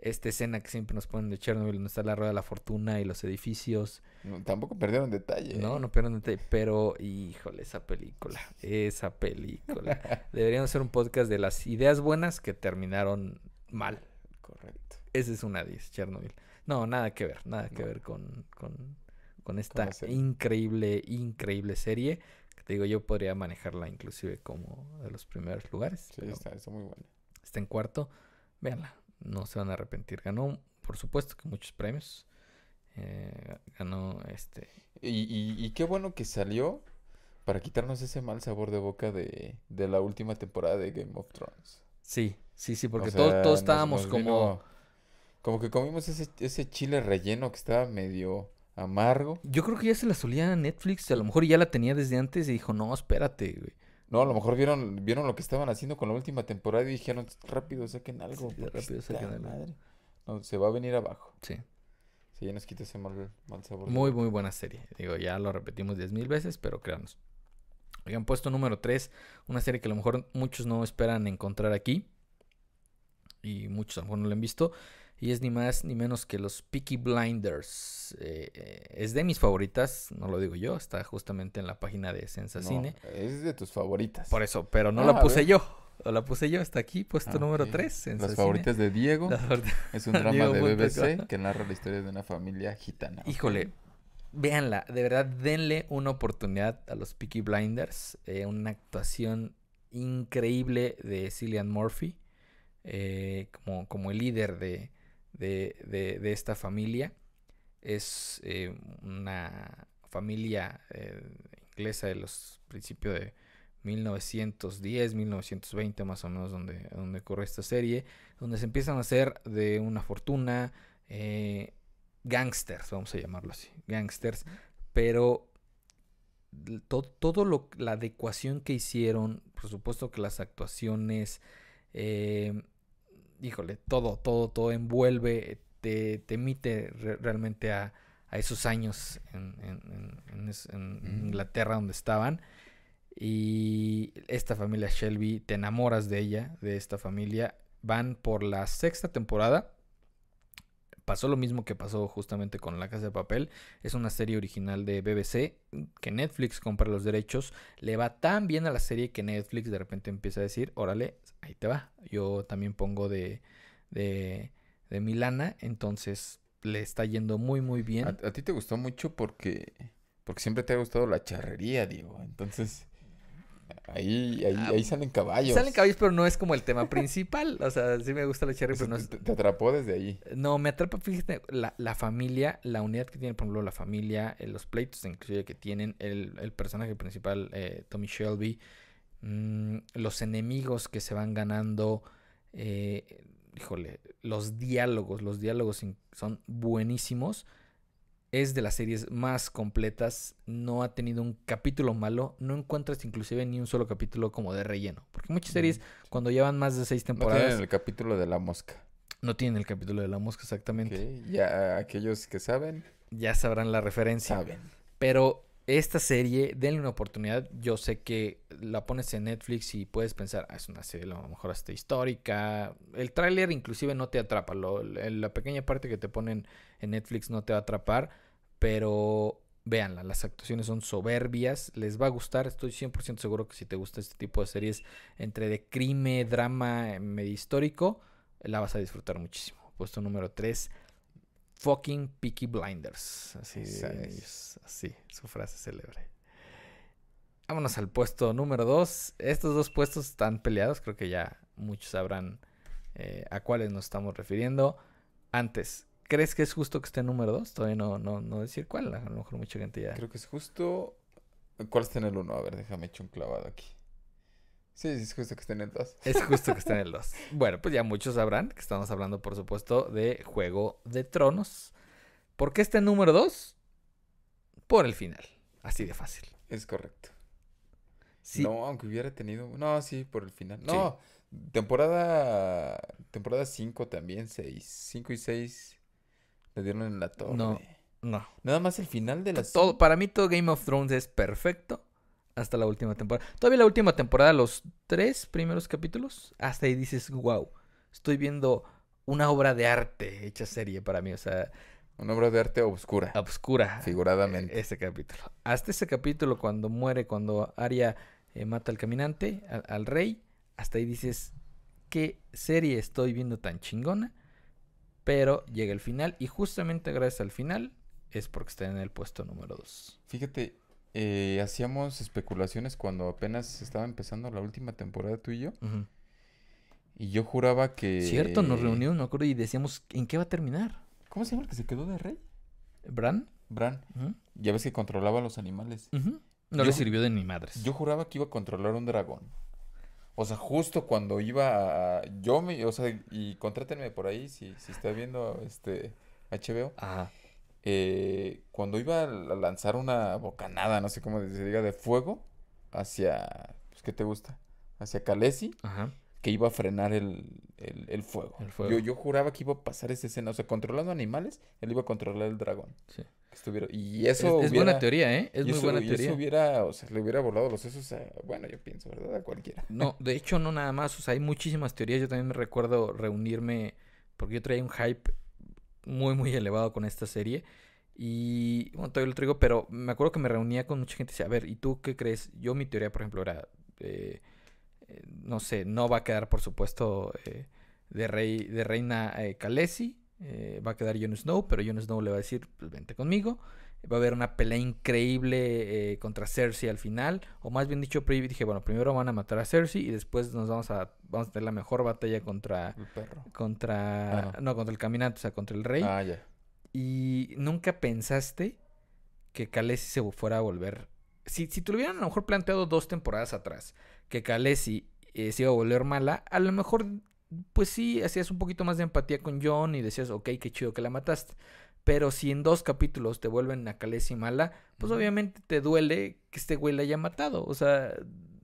esta escena que siempre nos ponen de Chernobyl, donde está la rueda de la fortuna y los edificios. No, tampoco perdieron detalle. No, ¿eh? no pierdan detalle, pero híjole, esa película, esa película. Deberíamos hacer un podcast de las ideas buenas que terminaron mal. Correcto. Esa es una 10, Chernobyl. No, nada que ver, nada que No. ver con, con, con esta increíble, increíble serie. Que te digo, yo podría manejarla inclusive como de los primeros lugares. Sí, está, está muy buena. está en cuarto. Véanla, no se van a arrepentir. Ganó, por supuesto, que muchos premios. Eh, ganó este Y, y, y qué bueno que salió para quitarnos ese mal sabor de boca de, de la última temporada de Game of Thrones. Sí, sí, sí, porque O todos, sea, todos nos- estábamos nos como... vino- Como que comimos ese, ese chile relleno que estaba medio amargo. Yo creo que ya se la solía a Netflix, a lo mejor ya la tenía desde antes y dijo, no, espérate, güey. No, a lo mejor vieron, vieron lo que estaban haciendo con la última temporada y dijeron, rápido saquen algo. Sí, rápido saquen algo". madre". No, se va a venir abajo. Sí, Sí, ya nos quita ese mal, mal sabor. muy, muy buena serie. Digo, ya lo repetimos diez mil veces, pero créanos. Habían puesto número 3, una serie que a lo mejor muchos no esperan encontrar aquí. Y muchos a lo mejor no la han visto. Y es ni más ni menos que los Peaky Blinders. Eh, eh, es de mis favoritas, no lo digo yo, está justamente en la página de Sensa No, es de tus favoritas. Por eso, pero no Ah, la puse yo. O la puse yo, está aquí, puesto Ah, número ok. 3. Las favoritas de Diego. Es un drama Diego de. BBC que narra la historia de una familia gitana. Híjole, véanla, de verdad, denle una oportunidad a los Peaky Blinders. eh, una actuación increíble de Cillian Murphy eh, como, como el líder de, de, de- de esta familia. Es eh, una familia eh, inglesa de los principios de 1910, 1920 más o menos donde, donde ocurre esta serie, donde se empiezan a hacer de una fortuna, eh, gangsters, vamos a llamarlo así, gangsters, pero l- to- todo lo, la adecuación que hicieron, por supuesto que las actuaciones, eh, híjole, todo, todo, todo envuelve, te, te emite re- realmente a, a esos años en, en- en- en. Inglaterra donde estaban. Y esta familia Shelby, te enamoras de ella, de esta familia. Van por la sexta temporada. Pasó lo mismo que pasó justamente con La Casa de Papel. Es una serie original de BBC que Netflix compra los derechos. Le va tan bien a la serie que Netflix de repente empieza a decir, órale, ahí te va. Yo también pongo de, de, de Milana. Entonces le está yendo muy, muy bien. A, a ti te gustó mucho porque, porque siempre te ha gustado la charrería, digo. Entonces, ahí, ahí, Ah, ahí salen caballos. Salen caballos, pero no es como el tema principal. O sea, sí me gusta la cherry, Eso pero no es... te, te atrapó desde ahí. No, me atrapa, fíjate, la, la familia, la unidad que tiene, por ejemplo, la familia, eh, los pleitos inclusive que tienen, el, el personaje principal, eh, Tommy Shelby, mm, los enemigos que se van ganando, eh, híjole, los diálogos, los diálogos son buenísimos. Es de las series más completas, no ha tenido un capítulo malo, no encuentras inclusive ni un solo capítulo como de relleno. Porque muchas series, cuando llevan más de seis No temporadas, tienen el capítulo de la mosca. no tienen el capítulo de la mosca exactamente. Ya aquellos que saben, ya sabrán la referencia. saben. Pero esta serie, denle una oportunidad. Yo sé que la pones en Netflix y puedes pensar, ah, es una serie a lo mejor hasta histórica. El tráiler inclusive no te atrapa. Lo- la pequeña parte que te ponen en Netflix no te va a atrapar. Pero véanla, las actuaciones son soberbias. Les va a gustar. Estoy 100% seguro que si te gusta este tipo de series entre de crimen, drama, medio histórico, la vas a disfrutar muchísimo. Puesto número 3, fucking Peaky Blinders. Así, ellos, así, su frase célebre. Vámonos al puesto número 2. Estos dos puestos están peleados. Creo que ya muchos sabrán eh, a cuáles nos estamos refiriendo. Antes, ¿crees que es justo que esté en número 2? Todavía no, no, no decir cuál. A lo mejor mucha gente ya. Creo que es justo. ¿Cuál está en el 1? A ver, déjame echar un clavado aquí. Sí, es justo que esté en el 2. Es justo que esté en el 2. Bueno, pues ya muchos sabrán que estamos hablando, por supuesto, de Juego de Tronos. ¿Por qué está en número 2? Por el final. Así de fácil. Es correcto. Sí, No, aunque hubiera tenido. No, sí, por el final. No, temporada. Temporada 5 también, 6. 5 y 6 le dieron en la torre. No. no. Nada más el final de la Todo, para mí todo Game of Thrones es perfecto hasta la última temporada. Todavía la última temporada, los tres primeros capítulos, hasta ahí dices, wow, estoy viendo una obra de arte hecha serie para mí, o sea, Una obra de arte oscura. obscura. Figuradamente. Ese capítulo. Hasta ese capítulo, cuando muere, cuando Arya eh, mata al caminante, al, al rey, hasta ahí dices, qué serie estoy viendo tan chingona. Pero llega el final y justamente gracias al final es porque está en el puesto número 2. Fíjate, eh, hacíamos especulaciones cuando apenas estaba empezando la última temporada tú y yo. Y yo juraba que. Cierto, nos reunimos, me acuerdo, y decíamos, ¿en qué va a terminar? ¿Cómo se llama el que se quedó de rey? ¿Bran? Bran. Ya ves que controlaba a los animales. No Yo le sirvió de ni madres. Yo juraba que iba a controlar un dragón. O sea, justo cuando iba a... Yo me... O sea, y contrátenme por ahí si, si está viendo este HBO. Ajá. Eh, cuando iba a lanzar una bocanada, no sé cómo se diga, de fuego hacia... Pues, ¿qué te gusta? Hacia Ajá. que iba a frenar el, el, el fuego. El fuego. Yo, yo juraba que iba a pasar esa escena. O sea, controlando animales, él iba a controlar el dragón. Sí. Estuviera... Y Es, eso es buena hubiera- teoría, ¿eh? Es y muy eso, buena y eso hubiera, o sea, le hubiera volado los sesos a, bueno, yo pienso, ¿verdad? A cualquiera. No, de hecho, no nada más. O sea, hay muchísimas teorías. Yo también me recuerdo reunirme porque yo traía un hype muy, muy elevado con esta serie. Y bueno, todavía lo traigo, pero me acuerdo que me reunía con mucha gente y decía, a ver, ¿y tú qué crees? Yo mi teoría, por ejemplo, era, eh, eh, no sé, no va a quedar, por supuesto, eh, de rey, de reina Khaleesi. va a quedar Jon Snow, pero Jon Snow le va a decir, pues vente conmigo. Va a haber una pelea increíble eh, contra Cersei al final. O más bien dicho, dije, bueno, primero van a matar a Cersei y después nos vamos a, vamos a tener la mejor batalla contra, El perro. contra, Ah, no. no, contra el caminante, o sea, contra el rey. Ah, ya. Y nunca pensaste que Khaleesi se fuera a volver. Si, si te lo hubieran a lo mejor planteado dos temporadas atrás, que Khaleesi eh, se iba a volver mala, a lo mejor, pues sí, hacías un poquito más de empatía con John y decías, ok, qué chido que la mataste. Pero si en dos capítulos te vuelven a Khaleesi mala, pues obviamente te duele que este güey la haya matado. O sea,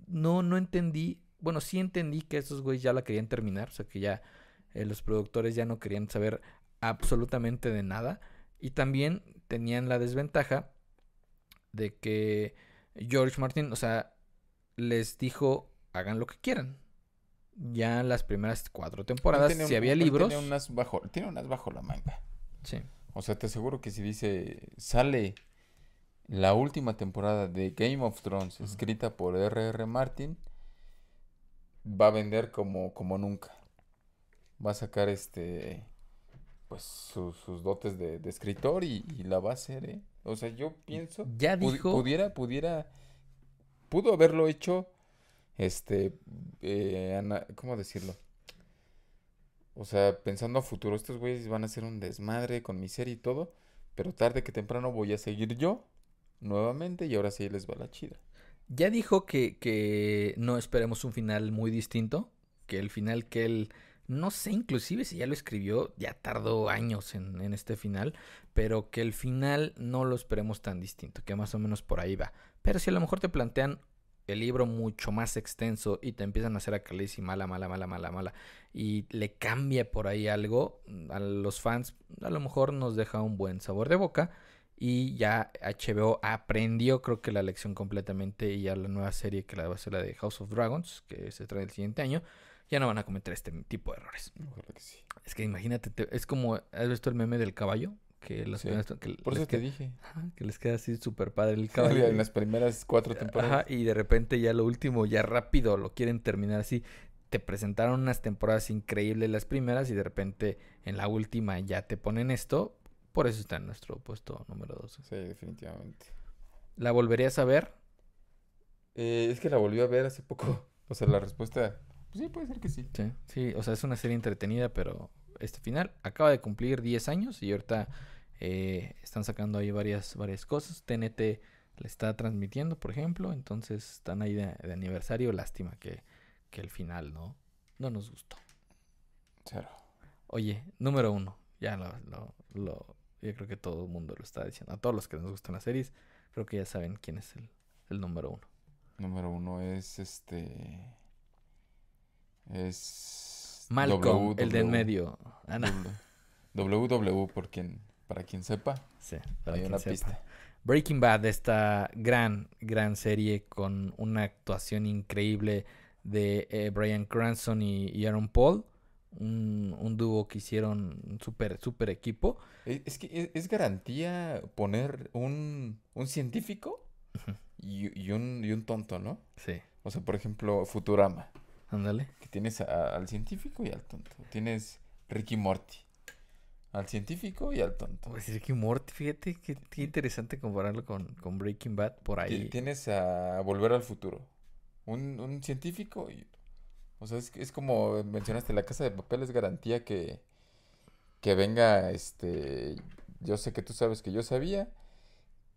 no, no entendí. Bueno, sí entendí que esos güeyes ya la querían terminar. O sea, que ya eh, los productores ya no querían saber absolutamente de nada. Y también tenían la desventaja de que George Martin, o sea, les dijo, hagan lo que quieran. Ya en las primeras cuatro temporadas, si había libros... Tiene unas, bajo, tiene unas bajo la manga. Sí. O sea, te aseguro que si dice, sale la última temporada de Game of Thrones escrita por R.R. Martin, va a vender como, como nunca. Va a sacar este, pues sus, sus dotes de, de escritor y, y la va a hacer, ¿eh? O sea, yo pienso, Ya dijo... pudiera, pudiera, pudo haberlo hecho, este, eh, ana- ¿cómo decirlo? O sea, pensando a futuro, estos güeyes van a hacer un desmadre con mi serie y todo, pero tarde que temprano voy a seguir yo nuevamente y ahora sí les va la chida. Ya dijo que, que no esperemos un final muy distinto, que el final que él, no sé inclusive si ya lo escribió, ya tardó años en, en este final, pero que el final no lo esperemos tan distinto, que más o menos por ahí va. Pero si a lo mejor te plantean el libro mucho más extenso y te empiezan a hacer a Khaleesi mala, mala, mala, mala, mala, y le cambia por ahí algo, a los fans a lo mejor nos deja un buen sabor de boca. Y ya HBO aprendió, creo que la lección completamente. Y ya la nueva serie que la va a ser la de House of Dragons, que se trae el siguiente año, ya no van a cometer este tipo de errores. Ojalá que sí. Es que imagínate, te- es como, ¿has visto el meme del caballo? Que, las Sí. primeras- que Por eso te queda- dije. ajá, que les queda así súper padre el caballo. En las primeras cuatro temporadas. Ajá, y de repente ya lo último, ya rápido lo quieren terminar así. Te presentaron unas temporadas increíbles las primeras y de repente en la última ya te ponen esto. Por eso está en nuestro puesto número 2. Sí, definitivamente. ¿La volverías a ver? Eh, es que la volví a ver hace poco. O sea, la respuesta, pues sí, puede ser que sí. Sí, sí, o sea, es una serie entretenida, pero este final acaba de cumplir 10 años y ahorita eh, están sacando ahí varias, varias cosas. TNT le está transmitiendo, por ejemplo, entonces están ahí de, de aniversario. Lástima que, que el final no, no nos gustó. Cero. Oye, número uno, ya lo, lo, lo- yo creo que todo el mundo lo está diciendo. A todos los que nos gustan las series, creo que ya saben quién es el, el número uno. Número uno es este. Es. Malcolm, el de en WW. medio. Ah, no. WW, por quien, para quien sepa, Sí, para hay quien una sepa. pista. Breaking Bad, esta gran, gran serie con una actuación increíble de eh, Brian Cranston y, y Aaron Paul. Un, un dúo que hicieron un súper, súper equipo. E- Es que es, es garantía poner un, un científico y, y un, y un tonto, ¿no? Sí, O sea, por ejemplo, Futurama, ándale. que tienes a- al científico y al tonto. Tienes Ricky Morty, al científico y al tonto. Pues Ricky Morty, fíjate qué, qué interesante compararlo con, con Breaking Bad por ahí. Tienes a Volver al Futuro. Un, un científico y... O sea, es, es como mencionaste, la casa de papel es garantía que, que venga, este... Yo sé que tú sabes que yo sabía.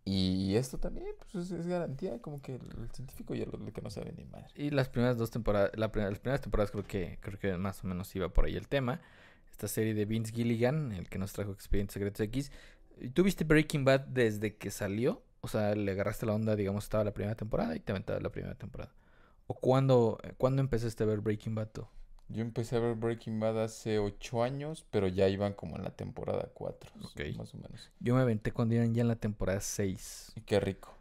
Y esto también, pues es, garantía, como que el, científico y el, el que no sabe ni madre. Y las primeras dos temporadas, la las primeras temporadas creo que, creo que más o menos iba por ahí el tema. Esta serie de Vince Gilligan, el que nos trajo Expedientes Secretos X. ¿Y ¿Tú viste Breaking Bad desde que salió? O sea, le agarraste la onda, digamos, estaba la primera temporada y te aventabas la primera temporada. ¿O cuándo, cuándo empezaste a ver Breaking Bad tú? Yo empecé a ver Breaking Bad hace ocho años, pero ya iban como en la temporada 4, Ok. más o menos. Yo me aventé cuando iban ya en la temporada 6. Y qué rico.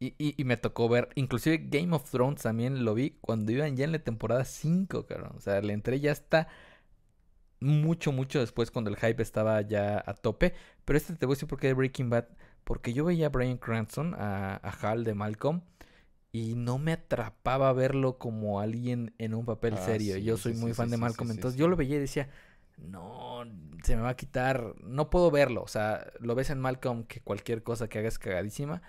Y, y, y me tocó ver, inclusive Game of Thrones también lo vi cuando iban ya en la temporada 5, cabrón. O sea, le entré ya hasta mucho, mucho después cuando el hype estaba ya a tope. Pero este te voy a decir por qué de Breaking Bad. Porque yo veía a Brian Cranston, a, a Hal de Malcolm, y no me atrapaba verlo como alguien en un papel Ah, serio. sí, yo soy sí, muy sí, fan de Malcolm, entonces yo lo veía y decía, no, se me va a quitar, no puedo verlo. O sea, lo ves en Malcolm que cualquier cosa que haga es cagadísima.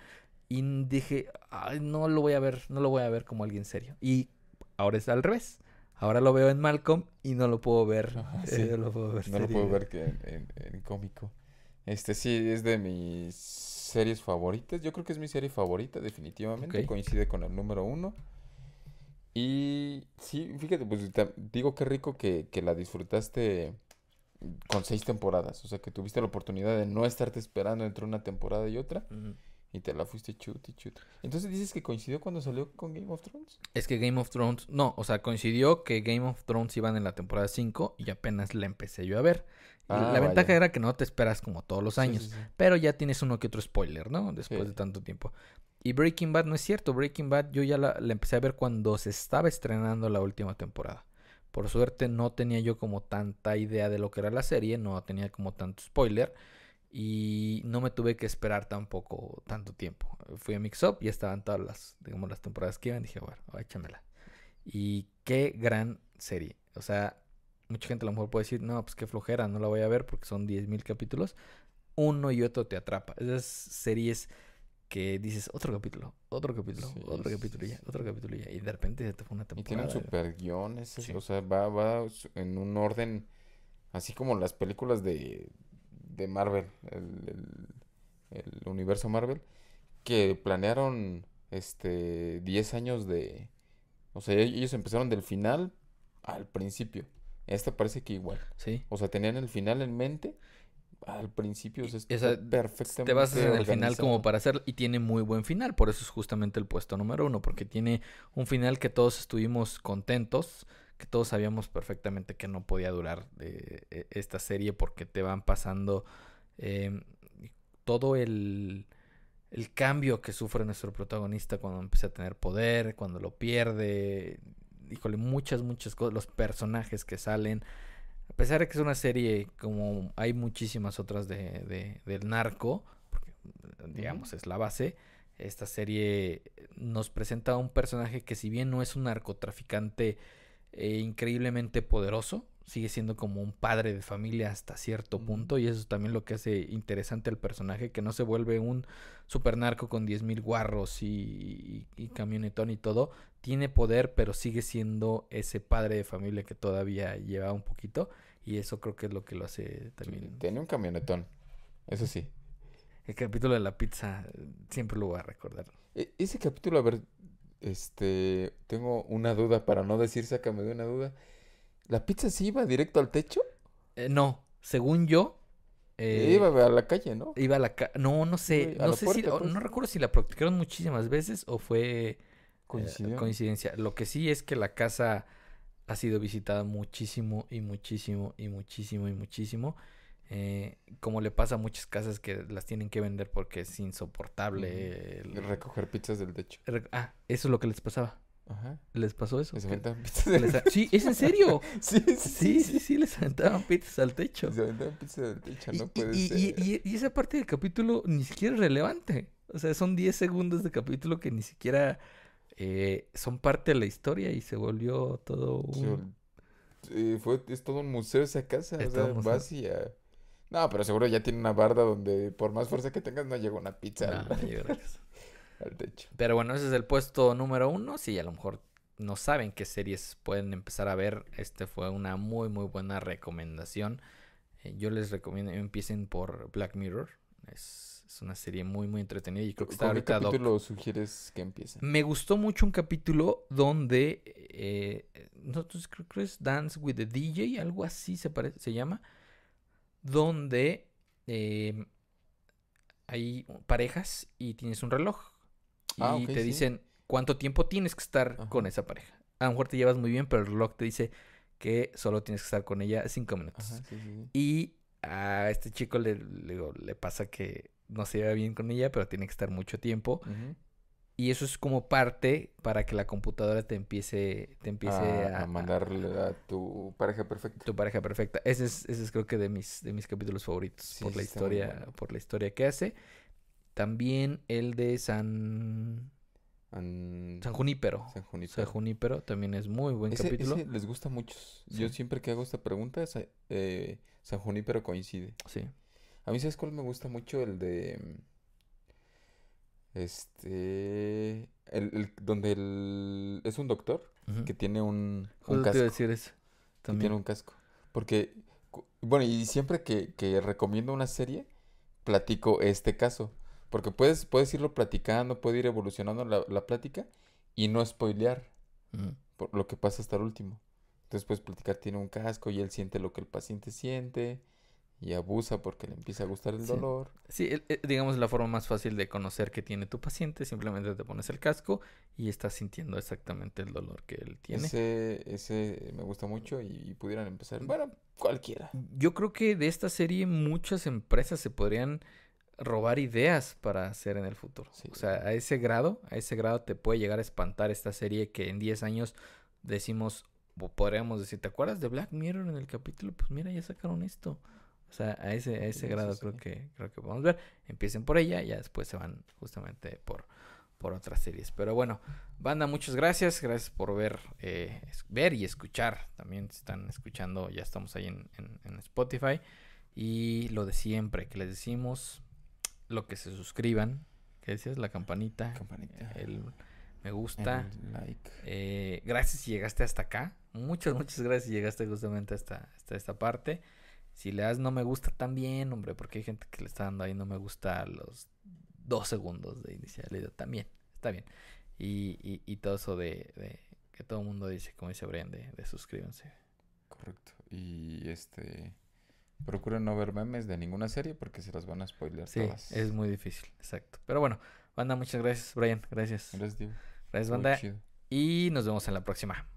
Y dije, ay, no lo voy a ver, no lo voy a ver como alguien serio. Y ahora es al revés. Ahora lo veo en Malcolm y no lo puedo ver. Ajá, eh, sí. no lo puedo ver No lo puedo ver que en, en- en cómico. Este sí, es de mis series favoritas. Yo creo que es mi serie favorita, definitivamente. Coincide con el número uno. Y sí, fíjate, pues digo qué rico que, que la disfrutaste con seis temporadas. O sea, que tuviste la oportunidad de no estarte esperando entre una temporada y otra. Ujú. Y te la fuiste chut y chut. Entonces dices que coincidió cuando salió con Game of Thrones. Es que Game of Thrones, no, o sea, coincidió que Game of Thrones iban en la temporada 5 y apenas la empecé yo a ver. Y Ah, la ventaja era que no te esperas como todos los años, sí, sí. pero ya tienes uno que otro spoiler, ¿no? Después de tanto tiempo. Y Breaking Bad no es cierto. Breaking Bad yo ya la, la empecé a ver cuando se estaba estrenando la última temporada. Por suerte no tenía yo como tanta idea de lo que era la serie, no tenía como tanto spoiler y no me tuve que esperar tampoco tanto tiempo. Fui a Mix Up y estaban todas las, digamos, las temporadas que iban. Dije, bueno, échamela. Y qué gran serie. O sea, mucha gente a lo mejor puede decir, no, pues qué flojera, no la voy a ver porque son 10.000 capítulos. Uno y otro te atrapa. Esas series que dices otro capítulo, otro capítulo, Sí, otro sí, capítulo sí, ya, otro capítulo ya. Y de repente se te fue una Y tiene temporada. un super guion, o sea, va, va en un orden, así como las películas de, de Marvel, el, el- el universo Marvel, que planearon este 10 años de, o sea, e- ellos empezaron del final al principio. Esta parece que igual, Sí. o sea, tenían el final en mente al principio, o sea, esa- perfectamente Te basas en el final como para hacer y tiene muy buen final, por eso es justamente el puesto número uno, porque tiene un final que todos estuvimos contentos, que todos sabíamos perfectamente que no podía durar eh, e- esta serie porque te van pasando em, todo el, el cambio que sufre nuestro protagonista cuando empieza a tener poder, cuando lo pierde, híjole, muchas, muchas cosas, los personajes que salen. A pesar de que es una serie como hay muchísimas otras de, de- del narco, porque digamos es la base, esta serie nos presenta a un personaje que si bien no es un narcotraficante eh, increíblemente poderoso, sigue siendo como un padre de familia hasta cierto punto y eso es también lo que hace interesante al personaje, que no se vuelve un super narco con 10.000 guarros y, y, y camionetón y todo, tiene poder pero sigue siendo ese padre de familia que todavía lleva un poquito y eso creo que es lo que lo hace Sí, también. Tiene un camionetón, eso sí. El capítulo de la pizza eh, siempre lo voy a recordar. E- Ese capítulo, a ver, este, tengo una duda, para no decir sácame de una duda. ¿La pizza sí iba directo al techo? Eh, no, según yo... eh, iba a la calle, ¿no? Iba a la ca- No, no sé. A No sé si. puerta, pues. No recuerdo si la practicaron muchísimas veces o fue. eh, Coincidió. coincidencia. Lo que sí es que la casa ha sido visitada muchísimo y muchísimo y muchísimo y muchísimo. Eh, como le pasa a muchas casas que las tienen que vender porque es insoportable. el- Recoger pizzas del techo. Ah, eso es lo que les pasaba. Ajá. ¿Les pasó eso? Que- aventaban pizzas del les techo. Sí, es en serio. Sí, sí, Sí, sí, sí, les aventaban pizzas al techo. Se aventaban pizzas del techo, Y, no y- puede y- ser. y- y- y esa parte del capítulo ni siquiera es relevante. O sea, son 10 segundos de capítulo que ni siquiera eh, son parte de la historia y se volvió todo un... eh, fue, es todo un museo esa casa, Es o sea, vas y a- No, pero seguro ya tiene una barda donde por más fuerza que tengas no llega una pizza No, al, que techo. Pero bueno, ese es el puesto número uno. Si a lo mejor no saben qué series pueden empezar a ver, este fue una muy, muy buena recomendación. Eh, yo les recomiendo empiecen por Black Mirror. Es, es una serie muy, muy entretenida y creo que está ¿Con qué ahorita doc- capítulo sugieres que empiecen? Me gustó mucho un capítulo donde eh, no, creo, creo es Dance with the DJ, algo así se, pare- se llama, donde eh, hay parejas y tienes un reloj y Ah, ok, te sí. dicen cuánto tiempo tienes que estar con esa pareja. A lo mejor te llevas muy bien, pero el reloj te dice que solo tienes que estar con ella cinco minutos. Ajá, sí, sí, sí. Y a este chico le, le pasa que no se lleva bien con ella, pero tiene que estar mucho tiempo. Ujú. Y eso es como parte para que la computadora te empiece, te empiece a, a, a mandarle a tu pareja perfecta. tu pareja perfecta. Ese es, ese es creo que de mis, de mis capítulos favoritos Sí, por la historia, bueno. por la historia que hace. También el de San, An- San Junípero. San Junípero. San Junípero también es muy buen Ese, capítulo. ese les gusta a muchos. Yo siempre que hago esta pregunta, eh, San Junípero coincide. Sí. A mí, ¿sabes cuál me gusta mucho? El de... Este... El, el- donde el, es un doctor que tiene un, un Justo te iba a casco. decir eso. que También. tiene un casco. Porque, bueno, y siempre que, que recomiendo una serie, platico este caso. Porque puedes, puedes irlo platicando, puede ir evolucionando la, la plática y no spoilear por lo que pasa hasta el último. Entonces puedes platicar, tiene un casco y él siente lo que el paciente siente y abusa porque le empieza a gustar el Sí. dolor. Sí, el- digamos la forma más fácil de conocer que tiene tu paciente, simplemente te pones el casco y estás sintiendo exactamente el dolor que él tiene. Ese, ese me gusta mucho y, y pudieran empezar. Bueno, cualquiera. Yo creo que de esta serie muchas empresas se podrían robar ideas para hacer en el futuro. Sí. O sea, a ese grado, a ese grado te puede llegar a espantar esta serie que en 10 años decimos, o podríamos decir, ¿te acuerdas de Black Mirror en el capítulo? Pues mira, ya sacaron esto. O sea, a ese, a ese Sí, grado sí. creo que creo que podemos ver. Empiecen por ella, ya después se van justamente por, por otras series. Pero bueno, banda, muchas gracias. Gracias por ver, eh, ver y escuchar. También están escuchando, ya estamos ahí en, en- en Spotify. Y lo de siempre, que les decimos, lo que se suscriban, que decías, la campanita, Campanita. el me gusta. El like. Eh, gracias si llegaste hasta acá. Muchas, muchas gracias si llegaste justamente hasta, hasta esta parte. Si le das no me gusta también, hombre, porque hay gente que le está dando ahí no me gusta a los dos segundos de video. También, está bien. Y, y, y todo eso de, de que todo el mundo dice, como dice Brian, de, de suscríbanse. Correcto. Y este. Procuren no ver memes de ninguna serie porque se las van a spoiler Sí, todas. es muy difícil, exacto. Pero bueno, banda, muchas gracias, Brian. Gracias. Gracias, Diego. Gracias, banda. Y nos vemos en la próxima.